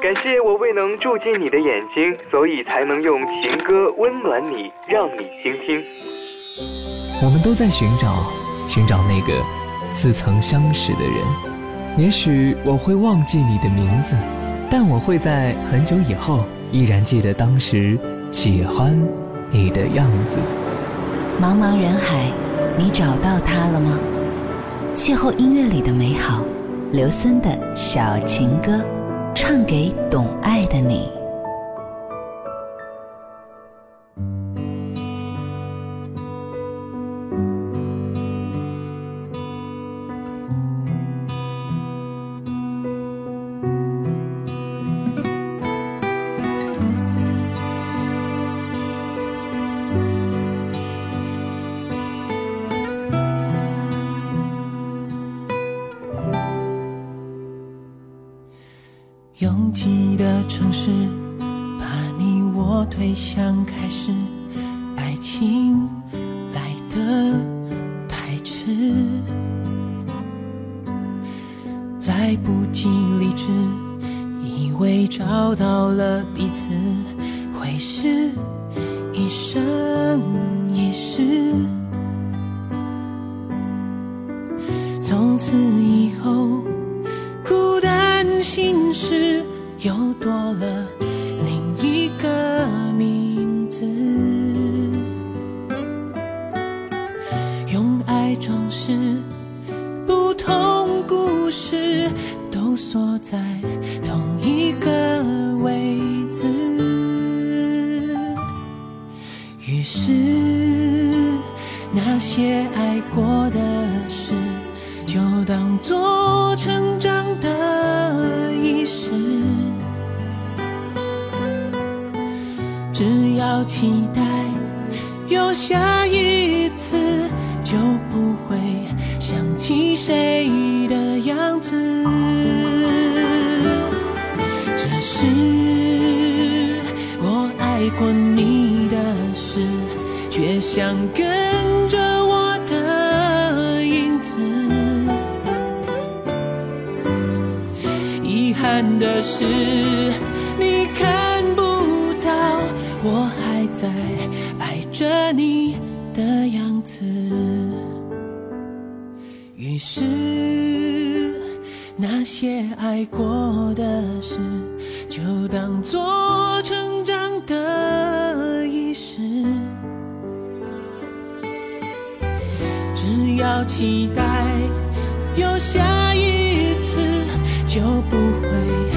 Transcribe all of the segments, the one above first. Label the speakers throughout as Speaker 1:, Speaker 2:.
Speaker 1: 感谢我未能住进你的眼睛，所以才能用情歌温暖你，让你倾听。
Speaker 2: 我们都在寻找，寻找那个似曾相识的人。也许我会忘记你的名字，但我会在很久以后依然记得当时喜欢你的样子。
Speaker 3: 茫茫人海，你找到他了吗？邂逅音乐里的美好，刘森的小情歌，唱给懂爱的你。
Speaker 4: 城市，把你我推向开始，爱情来得太迟，来不及理智，以为找到了彼此，会是一生一世，从此以后。多了另一个名字，用爱装饰不同故事，都锁在同一个位置。于是那些爱过的事，就当做成长。的仪好，期待有下一次，就不会想起谁的样子。这是我爱过你的事，却想跟着。的是你看不到，我还在爱着你的样子。于是那些爱过的事，就当做成长的仪式。只要期待有下一次，就不会。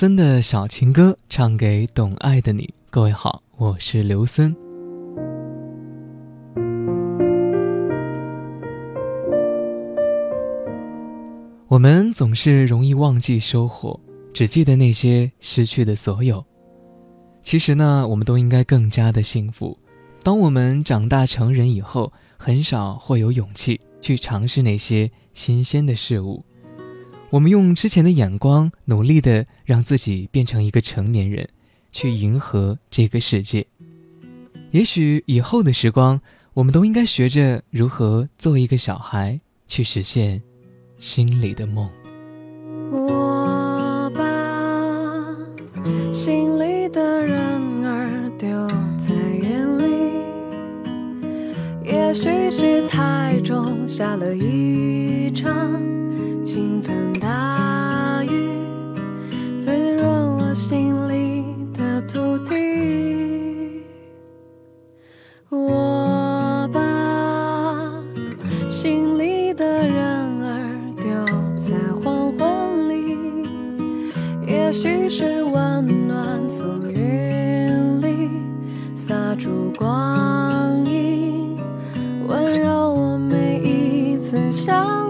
Speaker 2: 森的小情歌，唱给懂爱的你。各位好，我是刘森。我们总是容易忘记收获，只记得那些失去的所有。其实呢，我们都应该更加的幸福。当我们长大成人以后，很少会有勇气去尝试那些新鲜的事物。我们用之前的眼光，努力的让自己变成一个成年人，去迎合这个世界。也许以后的时光，我们都应该学着如何做一个小孩，去实现心里的梦。
Speaker 5: 烛光影温柔我每一次想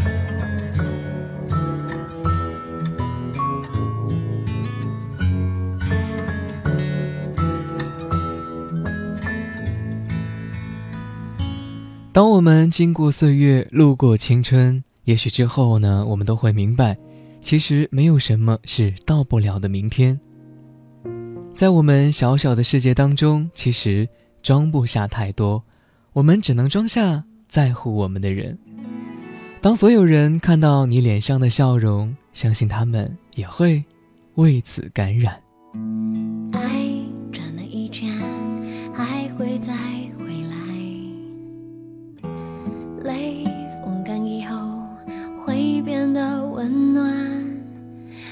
Speaker 2: 当我们经过岁月，路过青春。也许之后呢，我们都会明白，其实没有什么是到不了的明天。在我们小小的世界当中，其实装不下太多，我们只能装下在乎我们的人。当所有人看到你脸上的笑容，相信他们也会为此感染。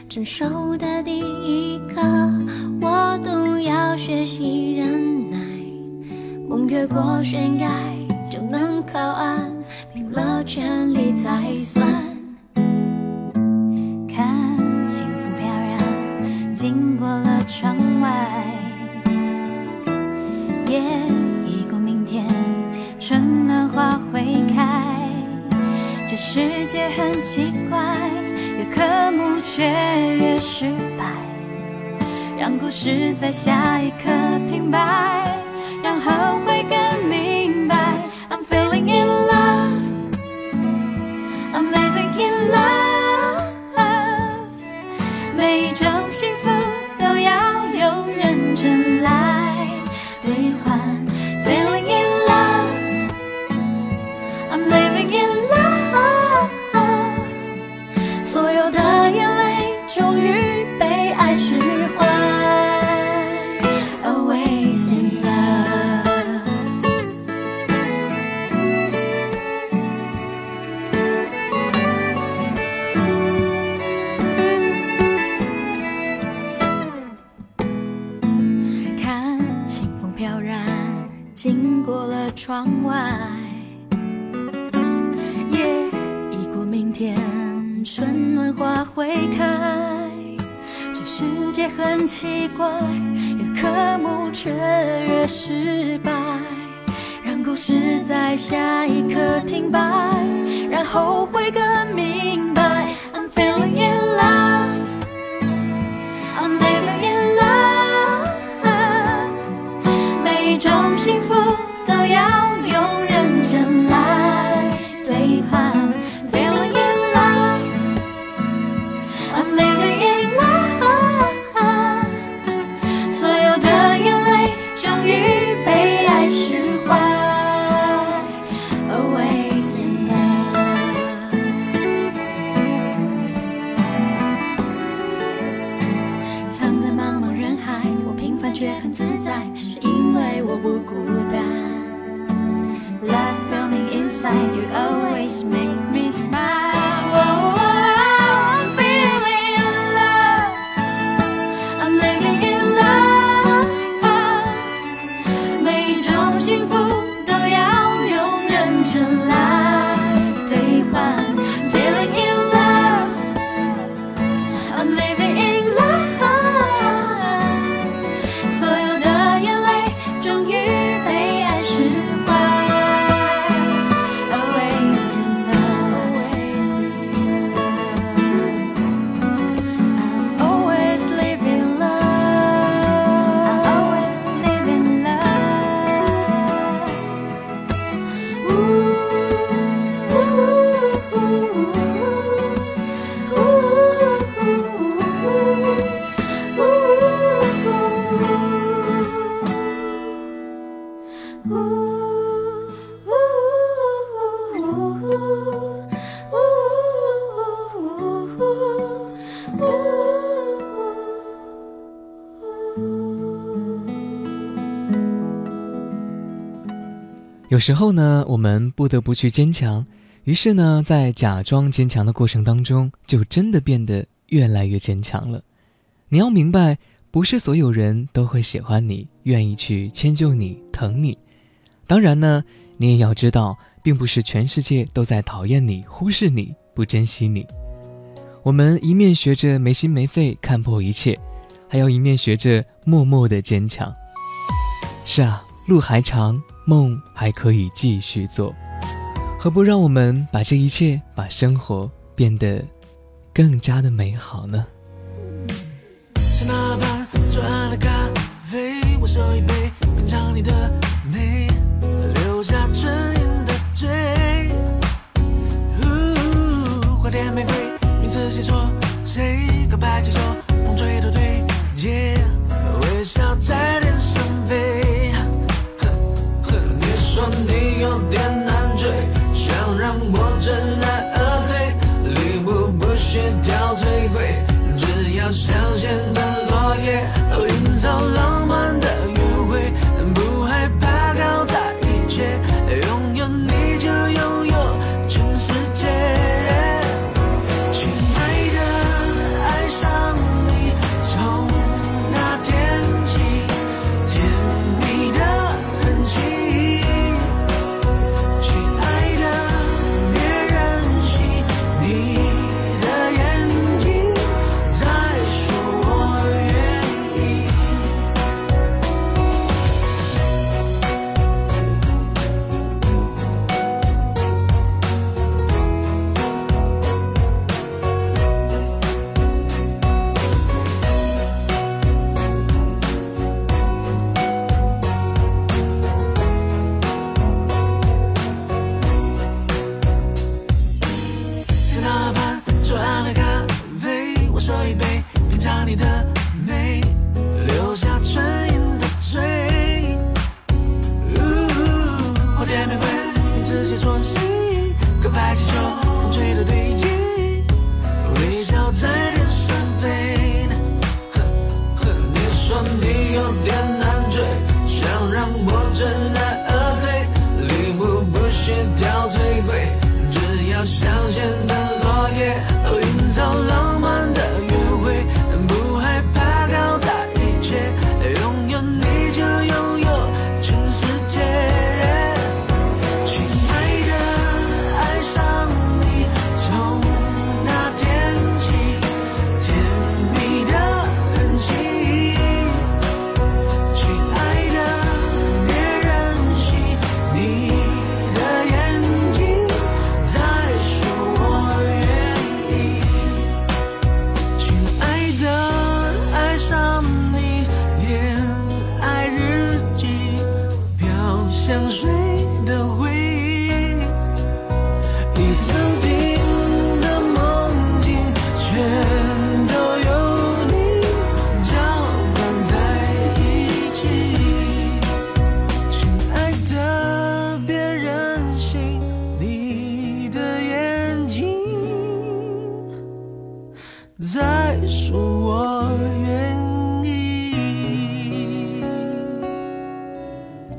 Speaker 6: 成熟的第一课，我都要学习忍耐。梦越过悬崖就能靠岸，拼了全力才算。
Speaker 7: 看清风飘然经过了窗外，夜已过明天，春暖花会开。这世界很奇怪，却越失败，让故事在下一刻停摆，然后会更明白。I'm feeling in love, I'm living in love，每一种幸福都要有人真来窗外，夜已过明天，春暖花会开。这世界很奇怪，越渴慕却越失败，让故事在下一刻停摆，然后会更明白。I'm feeling in love, I'm living in love，每一种有
Speaker 2: 时候呢，我们不得不去坚强，于是呢，在假装坚强的过程当中，就真的变得越来越坚强了。你要明白，不是所有人都会喜欢你，愿意去迁就你、疼你。当然呢，你也要知道，并不是全世界都在讨厌你、忽视你、不珍惜你。我们一面学着没心没肺看破一切，还要一面学着默默的坚强。是啊，路还长。梦还可以继续做，何不让我们把这一切，把生活变得更加的美好呢？
Speaker 8: 在那盘左岸的咖啡，我手一杯，品尝你的美，留下唇印的嘴。花店玫瑰，名字写错，喝一杯，品尝你的。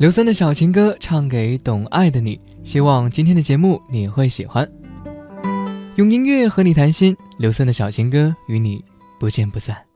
Speaker 2: 刘森的小情歌唱给懂爱的你，希望今天的节目你会喜欢。用音乐和你谈心，刘森的小情歌与你不见不散。